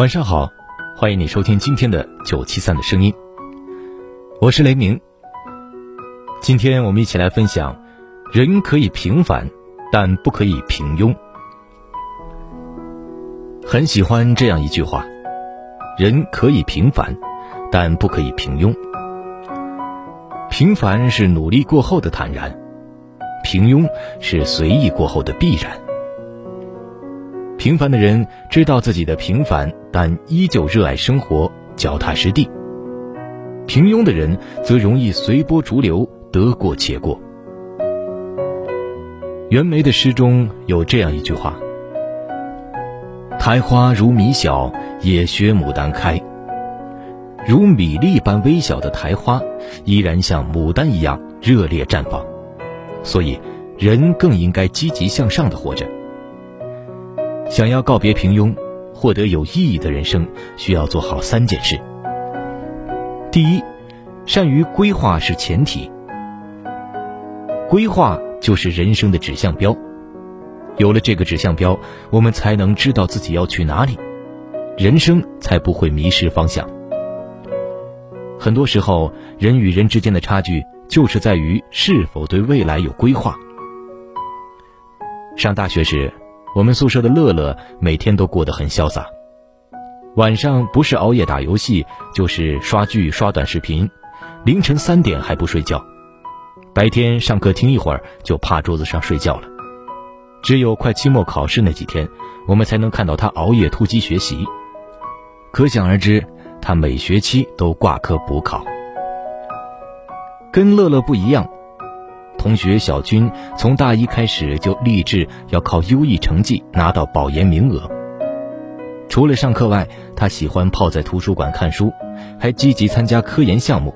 晚上好，欢迎你收听今天的九七三的声音，我是雷鸣。今天我们一起来分享：人可以平凡，但不可以平庸。很喜欢这样一句话：人可以平凡，但不可以平庸。平凡是努力过后的坦然，平庸是随意过后的必然。平凡的人知道自己的平凡，但依旧热爱生活，脚踏实地。平庸的人则容易随波逐流，得过且过。袁枚的诗中有这样一句话：“苔花如米小，也学牡丹开。”如米粒般微小的苔花，依然像牡丹一样热烈绽放。所以，人更应该积极向上的活着。想要告别平庸，获得有意义的人生，需要做好三件事。第一，善于规划是前提。规划就是人生的指向标，有了这个指向标，我们才能知道自己要去哪里，人生才不会迷失方向。很多时候，人与人之间的差距，就是在于是否对未来有规划。上大学时。我们宿舍的乐乐每天都过得很潇洒，晚上不是熬夜打游戏，就是刷剧、刷短视频，凌晨三点还不睡觉。白天上课听一会儿就趴桌子上睡觉了，只有快期末考试那几天，我们才能看到他熬夜突击学习。可想而知，他每学期都挂科补考。跟乐乐不一样。同学小军从大一开始就立志要靠优异成绩拿到保研名额。除了上课外，他喜欢泡在图书馆看书，还积极参加科研项目。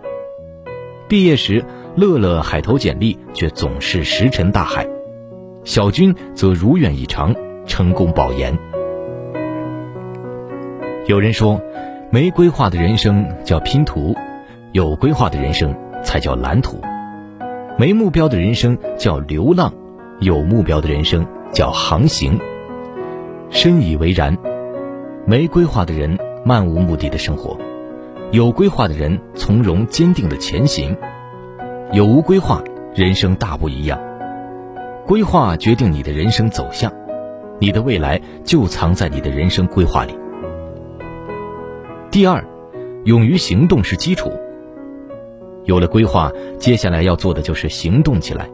毕业时，乐乐海投简历却总是石沉大海，小军则如愿以偿成功保研。有人说，没规划的人生叫拼图，有规划的人生才叫蓝图。没目标的人生叫流浪，有目标的人生叫航行。深以为然。没规划的人漫无目的的生活，有规划的人从容坚定的前行。有无规划，人生大不一样。规划决定你的人生走向，你的未来就藏在你的人生规划里。第二，勇于行动是基础。有了规划，接下来要做的就是行动起来。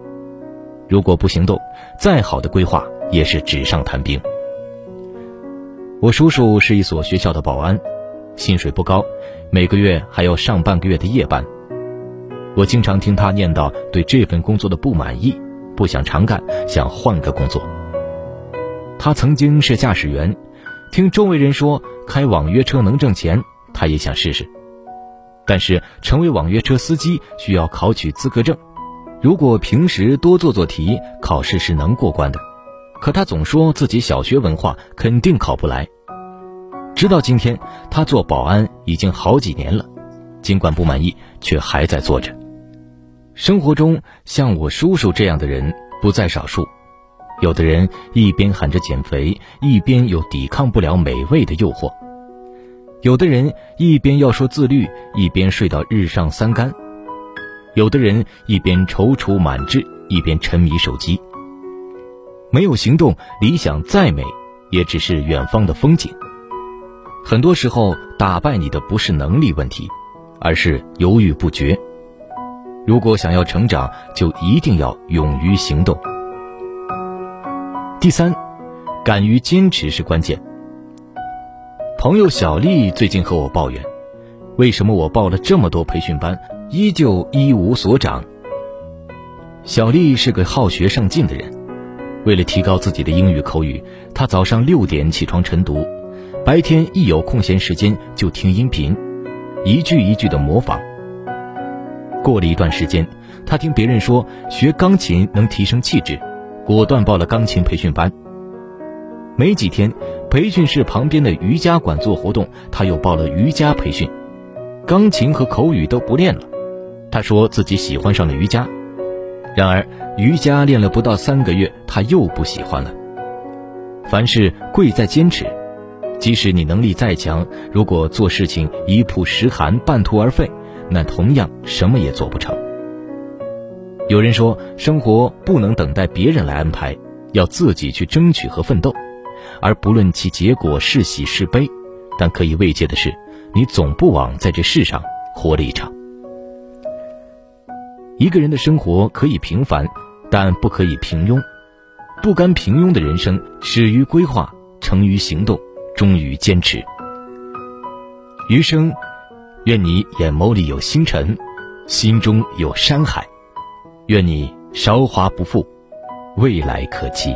如果不行动，再好的规划也是纸上谈兵。我叔叔是一所学校的保安，薪水不高，每个月还要上半个月的夜班。我经常听他念叨对这份工作的不满意，不想长干，想换个工作。他曾经是驾驶员，听周围人说开网约车能挣钱，他也想试试。但是，成为网约车司机需要考取资格证。如果平时多做做题，考试是能过关的。可他总说自己小学文化，肯定考不来。直到今天，他做保安已经好几年了，尽管不满意，却还在做着。生活中，像我叔叔这样的人不在少数。有的人一边喊着减肥，一边又抵抗不了美味的诱惑。有的人一边要说自律，一边睡到日上三竿；有的人一边踌躇满志，一边沉迷手机。没有行动，理想再美，也只是远方的风景。很多时候，打败你的不是能力问题，而是犹豫不决。如果想要成长，就一定要勇于行动。第三，敢于坚持是关键。朋友小丽最近和我抱怨，为什么我报了这么多培训班，依旧一无所长。小丽是个好学上进的人，为了提高自己的英语口语，她早上六点起床晨读，白天一有空闲时间就听音频，一句一句的模仿。过了一段时间，她听别人说学钢琴能提升气质，果断报了钢琴培训班。没几天，培训室旁边的瑜伽馆做活动，他又报了瑜伽培训。钢琴和口语都不练了，他说自己喜欢上了瑜伽。然而，瑜伽练了不到三个月，他又不喜欢了。凡事贵在坚持，即使你能力再强，如果做事情一曝十寒、半途而废，那同样什么也做不成。有人说，生活不能等待别人来安排，要自己去争取和奋斗。而不论其结果是喜是悲，但可以慰藉的是，你总不枉在这世上活了一场。一个人的生活可以平凡，但不可以平庸。不甘平庸的人生，始于规划，成于行动，终于坚持。余生，愿你眼眸里有星辰，心中有山海。愿你韶华不负，未来可期。